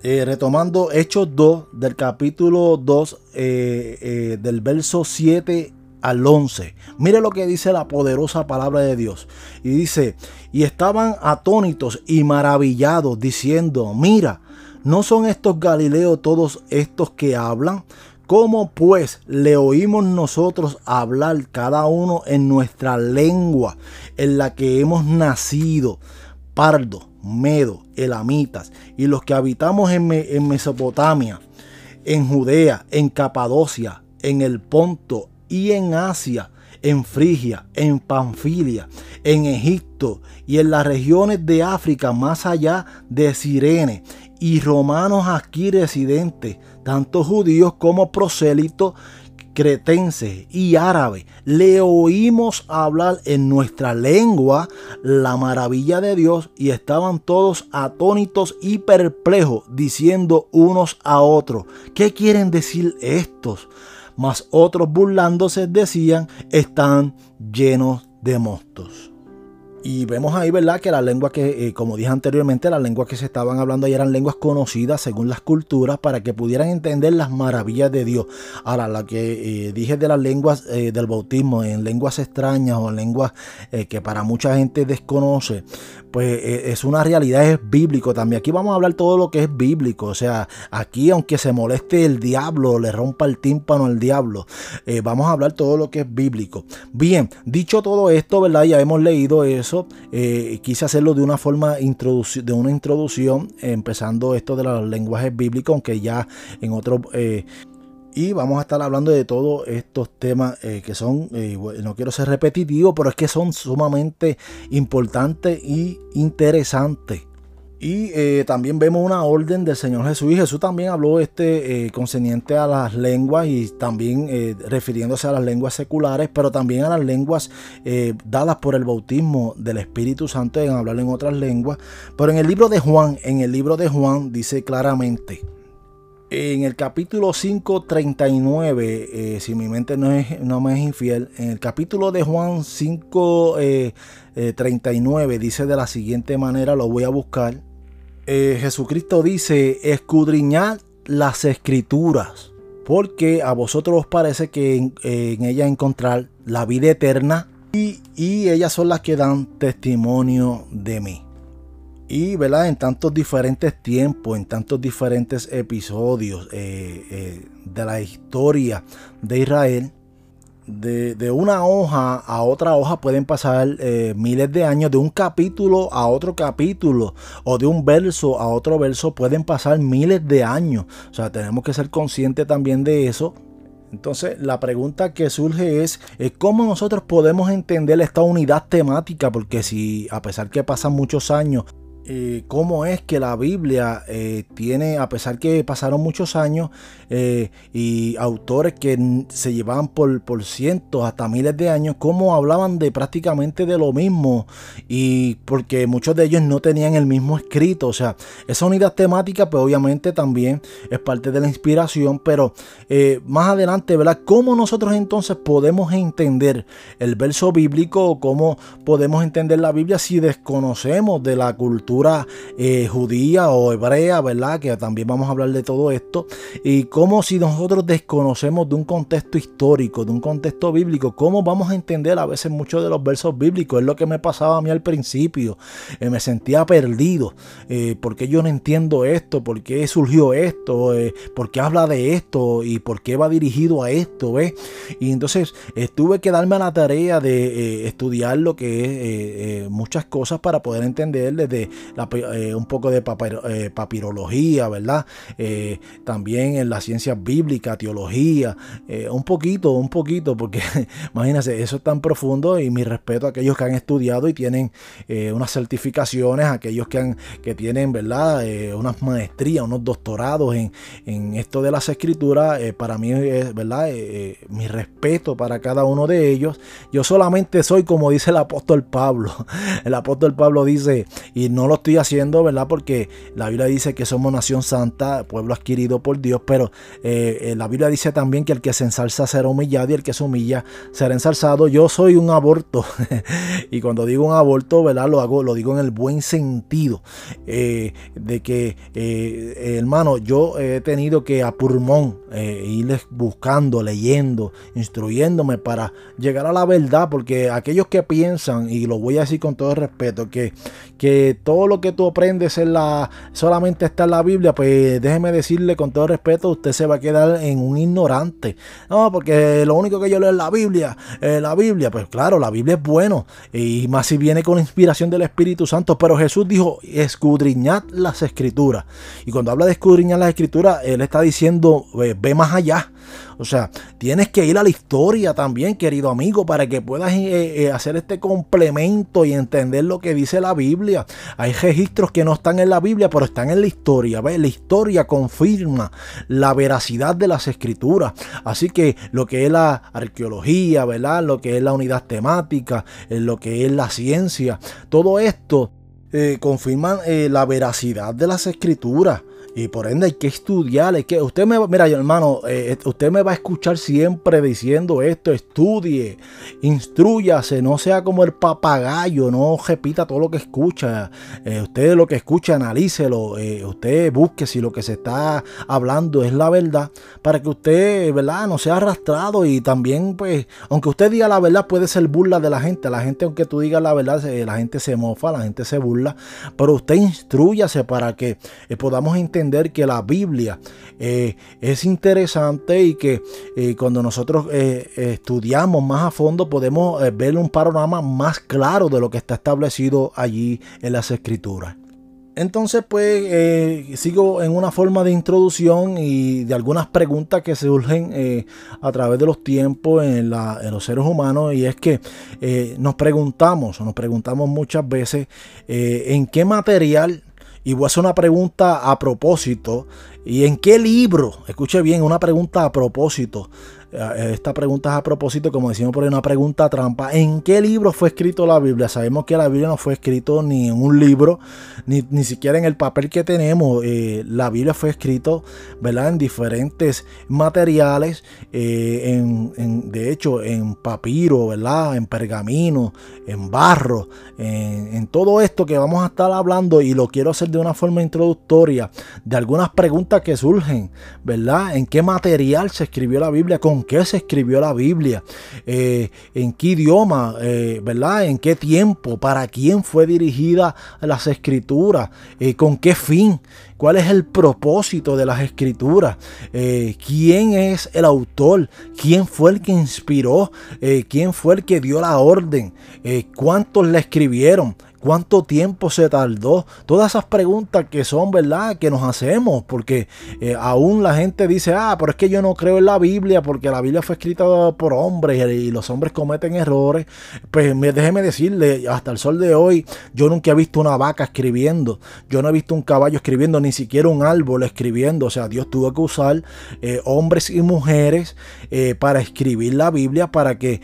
Eh, retomando Hechos 2 del capítulo 2 eh, del verso 7 al 11. Mire lo que dice la poderosa palabra de Dios. Y dice, y estaban atónitos y maravillados diciendo, mira, ¿no son estos Galileos todos estos que hablan? ¿Cómo pues le oímos nosotros hablar cada uno en nuestra lengua en la que hemos nacido? Pardo, Medo, Elamitas y los que habitamos en, en Mesopotamia, en Judea, en Capadocia, en el Ponto, y en Asia, en Frigia, en Panfilia, en Egipto y en las regiones de África más allá de Sirene, y romanos aquí residentes, tanto judíos como prosélitos, cretenses y árabes, le oímos hablar en nuestra lengua la maravilla de Dios y estaban todos atónitos y perplejos, diciendo unos a otros, ¿qué quieren decir estos? Mas otros burlándose decían, están llenos de mostos. Y vemos ahí, ¿verdad? Que las lenguas que, eh, como dije anteriormente, las lenguas que se estaban hablando ahí eran lenguas conocidas según las culturas para que pudieran entender las maravillas de Dios. Ahora, la que eh, dije de las lenguas eh, del bautismo, en lenguas extrañas o en lenguas que para mucha gente desconoce, pues es una realidad, es bíblico también. Aquí vamos a hablar todo lo que es bíblico. O sea, aquí aunque se moleste el diablo, le rompa el tímpano al diablo, vamos a hablar todo lo que es bíblico. Bien, dicho todo esto, ¿verdad? Ya hemos leído eso eh, quise hacerlo de una forma de una introducción, empezando esto de los lenguajes bíblicos, aunque ya en otro... Eh, y vamos a estar hablando de todos estos temas eh, que son, no quiero ser repetitivo, pero es que son sumamente importantes y interesantes. Y eh, también vemos una orden del Señor Jesús. Y Jesús también habló este eh, concerniente a las lenguas y también eh, refiriéndose a las lenguas seculares, pero también a las lenguas dadas por el bautismo del Espíritu Santo en hablar en otras lenguas. Pero en el libro de Juan, en el libro de Juan dice claramente, en el capítulo 5.39, si mi mente no, es, no me es infiel, en el capítulo de Juan 5.39 dice de la siguiente manera, lo voy a buscar. Eh, Jesucristo dice, escudriñad las escrituras, porque a vosotros os parece que en, ellas encontrar la vida eterna y, ellas son las que dan testimonio de mí. Y ¿verdad? en tantos diferentes tiempos, en tantos diferentes episodios eh, eh, de la historia de Israel, de, una hoja a otra hoja pueden pasar eh, miles de años, de un capítulo a otro capítulo o de un verso a otro verso pueden pasar miles de años. O sea, tenemos que ser conscientes también de eso. Entonces, la pregunta que surge es, ¿cómo nosotros podemos entender esta unidad temática? Porque si a pesar que pasan muchos años, eh, cómo es que la Biblia eh, tiene, a pesar que pasaron muchos años eh, y autores que se llevaban por, por, cientos hasta miles de años, cómo hablaban de prácticamente de lo mismo y porque muchos de ellos no tenían el mismo escrito. O sea, esa unidad temática pues obviamente también es parte de la inspiración, pero más adelante, ¿verdad? ¿Cómo nosotros entonces podemos entender el verso bíblico cómo podemos entender la Biblia si desconocemos de la cultura? Eh, judía o hebrea, ¿verdad? Que también vamos a hablar de todo esto. Y cómo si nosotros desconocemos de un contexto histórico, de un contexto bíblico, cómo vamos a entender a veces muchos de los versos bíblicos. Es lo que me pasaba a mí al principio. Eh, me sentía perdido. Eh, ¿Por qué yo no entiendo esto? ¿Por qué surgió esto? ¿Por qué habla de esto? ¿Y por qué va dirigido a esto? ¿ves? Y entonces tuve que darme a la tarea de estudiar lo que es muchas cosas para poder entender desde eh, un poco de eh, papirología, ¿verdad? Eh, también en las ciencias bíblicas, teología, un poquito, un poquito, porque [laughs] imagínense, eso es tan profundo y mi respeto a aquellos que han estudiado y tienen unas certificaciones, aquellos que, han, que tienen, ¿verdad? unas maestrías, unos doctorados en, en esto de las escrituras, para mí es, ¿verdad? mi respeto para cada uno de ellos. Yo solamente soy como dice el apóstol Pablo. [laughs] El apóstol Pablo dice, y no lo estoy haciendo, ¿verdad? Porque la Biblia dice que somos nación santa, pueblo adquirido por Dios, pero eh, eh, la Biblia dice también que el que se ensalza será humillado y el que se humilla será ensalzado. Yo soy un aborto [laughs] y cuando digo un aborto, ¿verdad? Lo hago, lo digo en el buen sentido eh, de que, hermano, yo he tenido que a pulmón ir buscando, leyendo, instruyéndome para llegar a la verdad, porque aquellos que piensan, y lo voy a decir con todo respeto, que, que todo lo que tú aprendes en la, solamente está en la Biblia, pues déjeme decirle con todo respeto, usted se va a quedar en un ignorante. No, porque lo único que yo leo es la Biblia, eh, la Biblia, pues claro, la Biblia es bueno, y más si viene con inspiración del Espíritu Santo, pero Jesús dijo, escudriñad las escrituras. Y cuando habla de escudriñar las escrituras, él está diciendo, ve más allá. O sea, tienes que ir a la historia también, querido amigo, para que puedas eh, eh, hacer este complemento y entender lo que dice la Biblia. Hay registros que no están en la Biblia, pero están en la historia. ¿ves? La historia confirma la veracidad de las escrituras. Así que lo que es la arqueología, ¿verdad? Lo que es la unidad temática, eh, lo que es la ciencia, todo esto confirma la veracidad de las escrituras. Y por ende hay que estudiar, hay que, usted me, mira hermano, eh, usted me va a escuchar siempre diciendo esto, estudie, instruyase, no sea como el papagayo, no repita todo lo que escucha, eh, usted lo que escucha, analícelo, eh, usted busque si lo que se está hablando es la verdad, para que usted, ¿verdad? No sea arrastrado y también, pues, aunque usted diga la verdad, puede ser burla de la gente, la gente, aunque tú digas la verdad, la gente se mofa, la gente se burla, pero usted instruyase para que podamos entender que la Biblia eh, es interesante y que eh, cuando nosotros eh, estudiamos más a fondo podemos ver un panorama más claro de lo que está establecido allí en las escrituras. Entonces, pues sigo en una forma de introducción y de algunas preguntas que surgen a través de los tiempos en, los seres humanos. Y es que nos preguntamos, o nos preguntamos muchas veces, en qué material y voy a hacer una pregunta a propósito. ¿Y en qué libro? Escuche bien, una pregunta a propósito. Eh, esta pregunta es a propósito, como decimos por ahí, una pregunta trampa. ¿En qué libro fue escrito la Biblia? Sabemos que la Biblia no fue escrito ni en un libro, ni, siquiera en el papel que tenemos. Eh, la Biblia fue escrito, ¿verdad? En diferentes materiales, eh, en, de hecho, en papiro, ¿verdad? En pergamino, en barro, en, en todo esto que vamos a estar hablando y lo quiero hacer de una forma introductoria de algunas preguntas que surgen, ¿verdad? ¿En qué material se escribió la Biblia? ¿Con qué se escribió la Biblia, eh, en qué idioma, eh, ¿verdad? En qué tiempo, para quién fue dirigida las escrituras, eh, con qué fin, cuál es el propósito de las escrituras, quién es el autor, quién fue el que inspiró, quién fue el que dio la orden, cuántos la escribieron, ¿Cuánto tiempo se tardó? Todas esas preguntas que son, ¿verdad? Que nos hacemos, porque eh, aún la gente dice, ah, pero es que yo no creo en la Biblia, porque la Biblia fue escrita por hombres y los hombres cometen errores. Pues déjeme decirle, hasta el sol de hoy, yo nunca he visto una vaca escribiendo, yo no he visto un caballo escribiendo, ni siquiera un árbol escribiendo. O sea, Dios tuvo que usar eh, hombres y mujeres eh, para escribir la Biblia, para que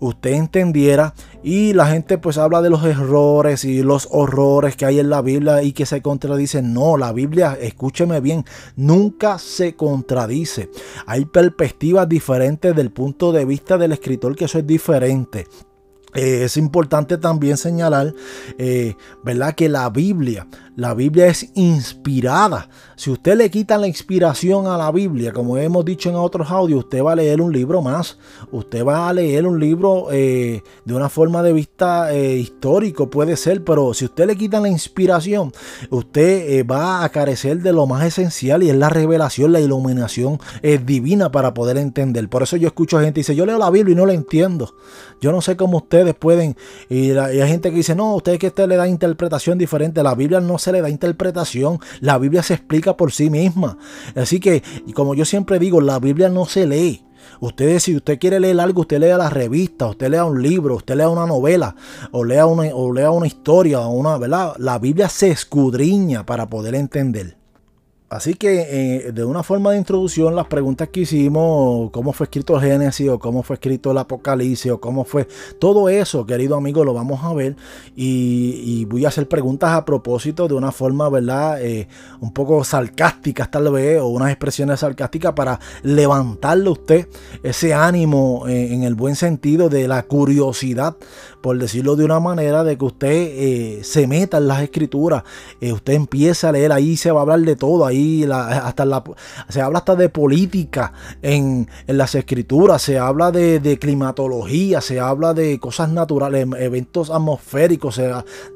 usted entendiera. Y la gente pues habla de los errores y los horrores que hay en la Biblia y que se contradicen. No, la Biblia, escúcheme bien, nunca se contradice. Hay perspectivas diferentes del punto de vista del escritor que eso es diferente. Eh, es importante también señalar, eh, ¿verdad? Que la Biblia la Biblia es inspirada. Si usted le quita la inspiración a la Biblia, como hemos dicho en otros audios, usted va a leer un libro más. Usted va a leer un libro eh, de una forma de vista eh, histórico, puede ser, pero si usted le quita la inspiración, usted eh, va a carecer de lo más esencial y es la revelación, la iluminación divina para poder entender. Por eso yo escucho gente que dice, yo leo la Biblia y no la entiendo. Yo no sé cómo ustedes pueden, y, hay gente que dice, no, usted que usted le da interpretación diferente. La Biblia no se le da interpretación. La Biblia se explica por sí misma. Así que, y como yo siempre digo, la Biblia no se lee. Usted, si usted quiere leer algo, usted lea la revista, usted lea un libro, usted lea una novela, o lea una, o lea una historia, una, ¿verdad? La Biblia se escudriña para poder entender. Así que eh, de una forma de introducción, las preguntas que hicimos, cómo fue escrito el Génesis o cómo fue escrito el Apocalipsis o cómo fue todo eso, querido amigo, lo vamos a ver. Y, voy a hacer preguntas a propósito de una forma, ¿verdad? Eh, un poco sarcásticas tal vez o unas expresiones sarcásticas para levantarle a usted ese ánimo eh, en el buen sentido de la curiosidad por decirlo de una manera, de que usted eh, se meta en las escrituras, eh, usted empiece a leer, ahí se va a hablar de todo, ahí hasta la, se habla hasta de política en, las escrituras, se habla de, climatología, se habla de cosas naturales, em, eventos atmosféricos,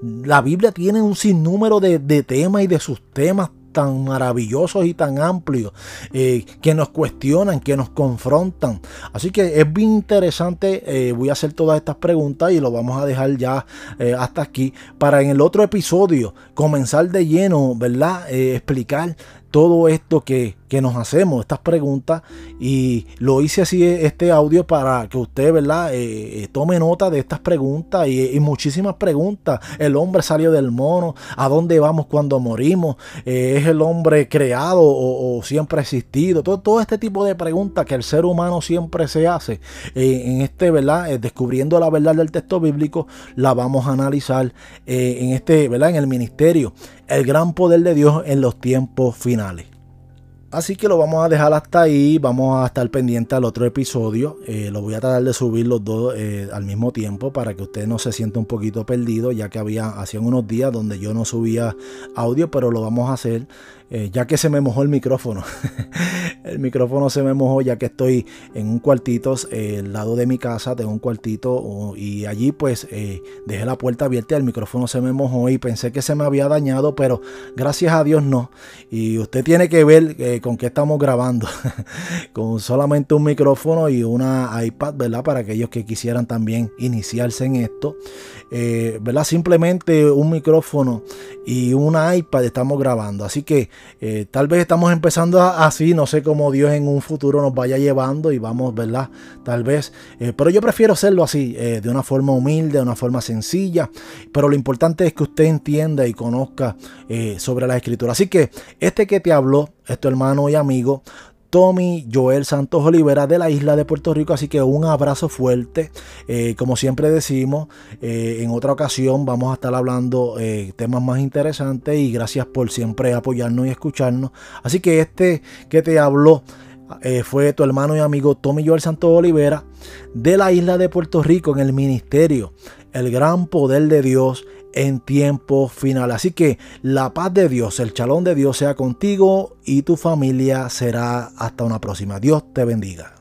la Biblia tiene un sinnúmero de, de temas y de sus temas tan maravillosos y tan amplios eh, que nos cuestionan, que nos confrontan. Así que es bien interesante. Eh, voy a hacer todas estas preguntas y lo vamos a dejar ya eh, hasta aquí para en el otro episodio comenzar de lleno, ¿verdad? explicar todo esto que, nos hacemos, estas preguntas, y lo hice así este audio para que usted, ¿verdad?, eh, eh, tome nota de estas preguntas y, muchísimas preguntas. El hombre salió del mono, ¿a dónde vamos cuando morimos? Eh, ¿Es el hombre creado o, siempre existido? Todo, todo, este tipo de preguntas que el ser humano siempre se hace en este, ¿verdad?, descubriendo la verdad del texto bíblico, la vamos a analizar en este, ¿verdad?, en el ministerio el gran poder de Dios en los tiempos finales. Así que lo vamos a dejar hasta ahí. Vamos a estar pendiente al otro episodio. Eh, lo voy a tratar de subir los dos eh, al mismo tiempo para que usted no se sienta un poquito perdido, ya que había hacían unos días donde yo no subía audio, pero lo vamos a hacer eh, ya que se me mojó el micrófono. [laughs] el micrófono se me mojó ya que estoy en un cuartito al lado de mi casa, tengo un cuartito y allí pues dejé la puerta abierta, el micrófono se me mojó y pensé que se me había dañado, pero gracias a Dios no. Y usted tiene que ver con qué estamos grabando, [laughs] con solamente un micrófono y una iPad, ¿verdad? Para aquellos que quisieran también iniciarse en esto, ¿verdad? Simplemente un micrófono y una iPad estamos grabando, así que eh, tal vez estamos empezando así, no sé cómo Dios en un futuro nos vaya llevando y vamos, ¿verdad? Tal vez, eh, pero yo prefiero hacerlo así, eh, de una forma humilde, de una forma sencilla, pero lo importante es que usted entienda y conozca sobre la escritura. Así que este que te habló, este hermano y amigo, Tommy Joel Santos Olivera de la isla de Puerto Rico. Así que un abrazo fuerte. Eh, como siempre decimos, eh, en otra ocasión vamos a estar hablando eh, temas más interesantes y gracias por siempre apoyarnos y escucharnos. Así que este que te habló fue tu hermano y amigo Tommy Joel Santos Olivera de la isla de Puerto Rico en el ministerio. El gran poder de Dios en tiempo final. Así que la paz de Dios, el chalón de Dios sea contigo y tu familia será hasta una próxima. Dios te bendiga.